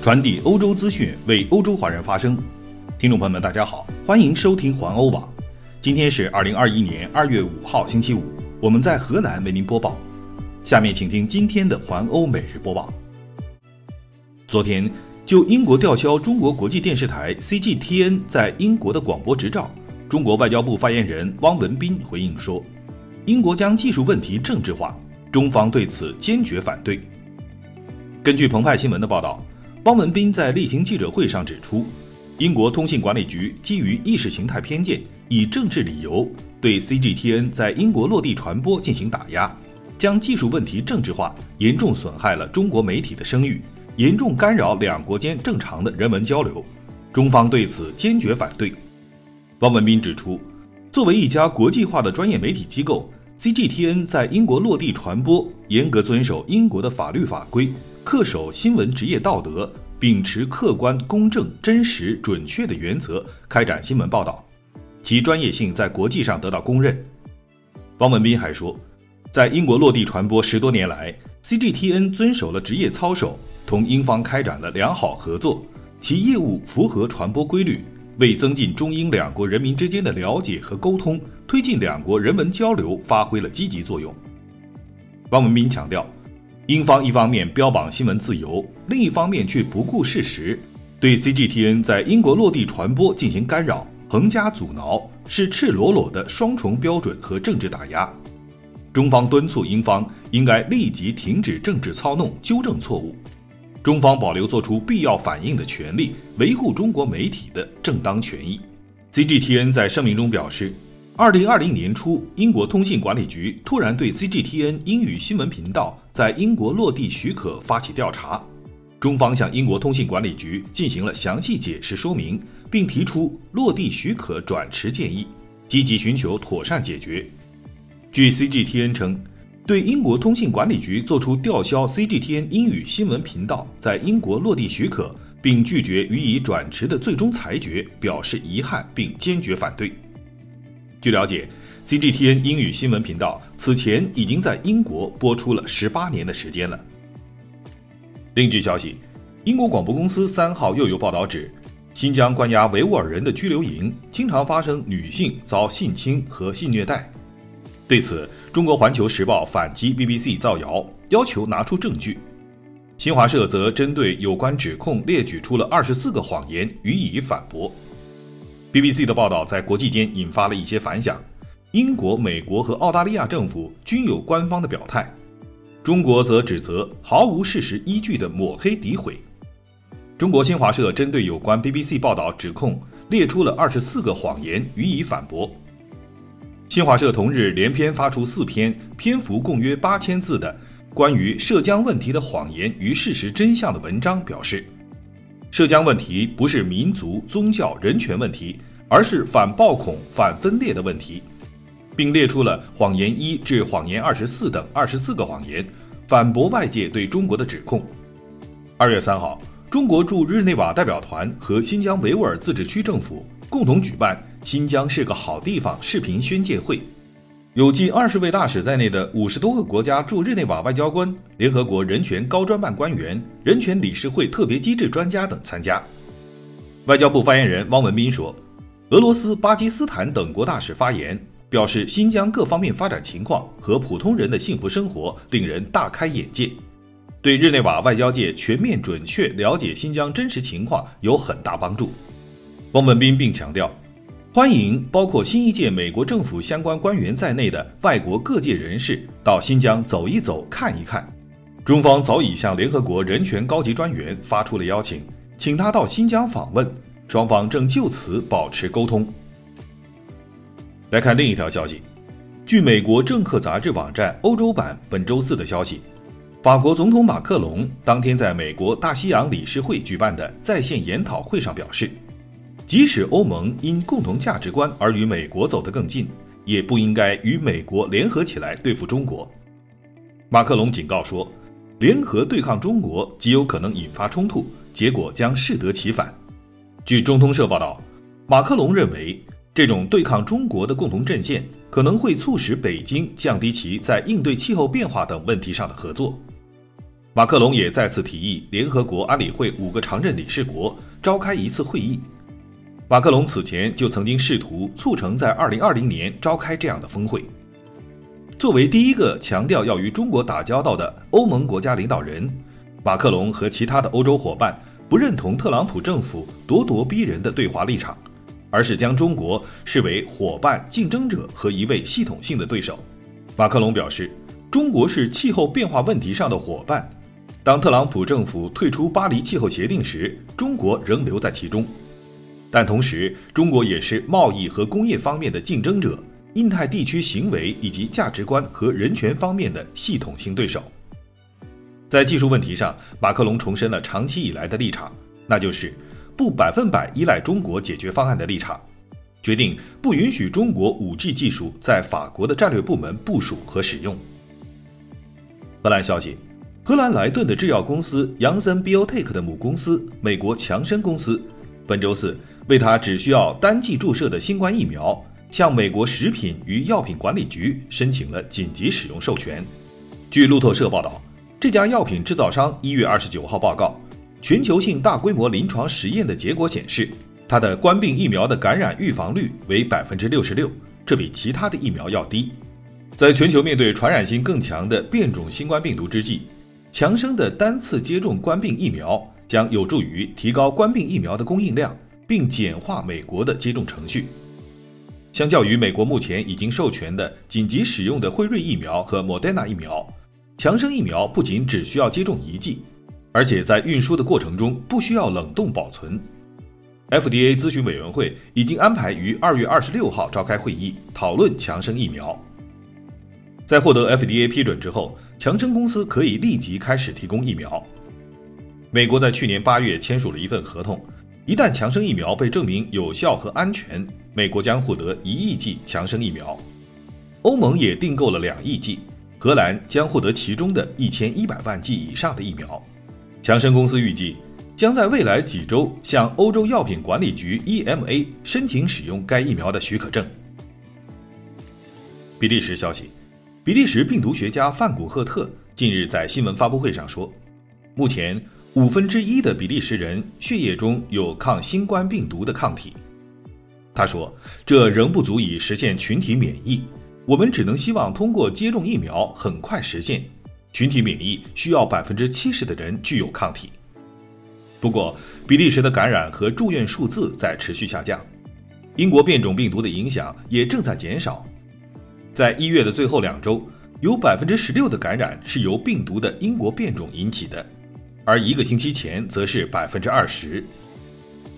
传递欧洲资讯，为欧洲华人发声。听众朋友们，大家好，欢迎收听环欧网。今天是二零二一年二月五号，星期五，我们在河南为您播报。下面请听今天的环欧每日播报。昨天，就英国吊销中国国际电视台 CGTN 在英国的广播执照，中国外交部发言人汪文斌回应说：“英国将技术问题政治化，中方对此坚决反对。”根据澎湃新闻的报道。汪文斌在例行记者会上指出，英国通信管理局基于意识形态偏见，以政治理由对 CGTN 在英国落地传播进行打压，将技术问题政治化，严重损害了中国媒体的声誉，严重干扰两国间正常的人文交流。中方对此坚决反对。汪文斌指出，作为一家国际化的专业媒体机构，CGTN 在英国落地传播，严格遵守英国的法律法规。恪守新闻职业道德，秉持客观、公正、真实、准确的原则开展新闻报道，其专业性在国际上得到公认。汪文斌还说，在英国落地传播十多年来，CGTN 遵守了职业操守，同英方开展了良好合作，其业务符合传播规律，为增进中英两国人民之间的了解和沟通，推进两国人文交流发挥了积极作用。汪文斌强调。英方一方面标榜新闻自由，另一方面却不顾事实，对 CGTN 在英国落地传播进行干扰、横加阻挠，是赤裸裸的双重标准和政治打压。中方敦促英方应该立即停止政治操弄，纠正错误。中方保留作出必要反应的权利，维护中国媒体的正当权益。CGTN 在声明中表示。二零二零年初，英国通信管理局突然对 CGTN 英语新闻频道在英国落地许可发起调查。中方向英国通信管理局进行了详细解释说明，并提出落地许可转持建议，积极寻求妥善解决。据 CGTN 称，对英国通信管理局作出吊销 CGTN 英语新闻频道在英国落地许可，并拒绝予以转持的最终裁决表示遗憾，并坚决反对。据了解，CGTN 英语新闻频道此前已经在英国播出了十八年的时间了。另据消息，英国广播公司三号又有报道指，新疆关押维吾尔人的拘留营经常发生女性遭性侵和性虐待。对此，中国环球时报反击 BBC 造谣，要求拿出证据。新华社则针对有关指控列举出了二十四个谎言予以反驳。BBC 的报道在国际间引发了一些反响，英国、美国和澳大利亚政府均有官方的表态，中国则指责毫无事实依据的抹黑诋毁。中国新华社针对有关 BBC 报道指控列出了二十四个谎言予以反驳。新华社同日连篇发出四篇篇幅共约八千字的关于涉疆问题的谎言与事实真相的文章，表示。涉疆问题不是民族、宗教、人权问题，而是反暴恐、反分裂的问题，并列出了谎言一至谎言二十四等二十四个谎言，反驳外界对中国的指控。二月三号，中国驻日内瓦代表团和新疆维吾尔自治区政府共同举办“新疆是个好地方”视频宣介会。有近二十位大使在内的五十多个国家驻日内瓦外交官、联合国人权高专办官员、人权理事会特别机制专家等参加。外交部发言人汪文斌说：“俄罗斯、巴基斯坦等国大使发言，表示新疆各方面发展情况和普通人的幸福生活令人大开眼界，对日内瓦外交界全面准确了解新疆真实情况有很大帮助。”汪文斌并强调。欢迎包括新一届美国政府相关官员在内的外国各界人士到新疆走一走、看一看。中方早已向联合国人权高级专员发出了邀请，请他到新疆访问，双方正就此保持沟通。来看另一条消息，据美国政客杂志网站欧洲版本周四的消息，法国总统马克龙当天在美国大西洋理事会举办的在线研讨会上表示。即使欧盟因共同价值观而与美国走得更近，也不应该与美国联合起来对付中国。马克龙警告说，联合对抗中国极有可能引发冲突，结果将适得其反。据中通社报道，马克龙认为，这种对抗中国的共同阵线可能会促使北京降低其在应对气候变化等问题上的合作。马克龙也再次提议联合国安理会五个常任理事国召开一次会议。马克龙此前就曾经试图促成在2020年召开这样的峰会。作为第一个强调要与中国打交道的欧盟国家领导人，马克龙和其他的欧洲伙伴不认同特朗普政府咄咄逼人的对华立场，而是将中国视为伙伴、竞争者和一位系统性的对手。马克龙表示，中国是气候变化问题上的伙伴。当特朗普政府退出巴黎气候协定时，中国仍留在其中，但同时，中国也是贸易和工业方面的竞争者。印太地区行为以及价值观和人权方面的系统性对手。在技术问题上，马克龙重申了长期以来的立场，那就是不百分百依赖中国解决方案的立场，决定不允许中国 5G 技术在法国的战略部门部署和使用。荷兰消息，荷兰莱顿的制药公司杨森 Biotech 的母公司美国强生公司，本周四为他只需要单剂注射的新冠疫苗。向美国食品与药品管理局申请了紧急使用授权。据路透社报道，这家药品制造商一月二十九号报告，全球性大规模临床实验的结果显示，它的冠病疫苗的感染预防率为百分之六十六，这比其他的疫苗要低。在全球面对传染性更强的变种新冠病毒之际，强生的单次接种冠病疫苗将有助于提高冠病疫苗的供应量，并简化美国的接种程序。相较于美国目前已经授权的紧急使用的辉瑞疫苗和莫德纳疫苗，强生疫苗不仅只需要接种一剂，而且在运输的过程中不需要冷冻保存。FDA 咨询委员会已经安排于二月二十六号召开会议，讨论强生疫苗。在获得 FDA 批准之后，强生公司可以立即开始提供疫苗。美国在去年八月签署了一份合同，一旦强生疫苗被证明有效和安全。美国将获得一亿剂强生疫苗，欧盟也订购了两亿剂，荷兰将获得其中的一千一百万剂以上的疫苗。强生公司预计将在未来几周向欧洲药品管理局 （EMA） 申请使用该疫苗的许可证。比利时消息，比利时病毒学家范古赫特近日在新闻发布会上说，目前五分之一的比利时人血液中有抗新冠病毒的抗体。他说：“这仍不足以实现群体免疫，我们只能希望通过接种疫苗很快实现群体免疫。需要百分之七十的人具有抗体。不过，比利时的感染和住院数字在持续下降，英国变种病毒的影响也正在减少。在一月的最后两周，有百分之十六的感染是由病毒的英国变种引起的，而一个星期前则是百分之二十。”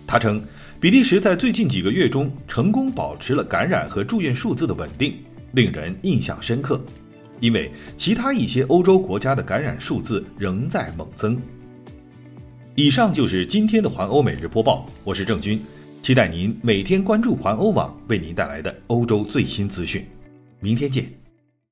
他称。比利时在最近几个月中成功保持了感染和住院数字的稳定，令人印象深刻。因为其他一些欧洲国家的感染数字仍在猛增。以上就是今天的环欧每日播报，我是郑军，期待您每天关注环欧网为您带来的欧洲最新资讯。明天见。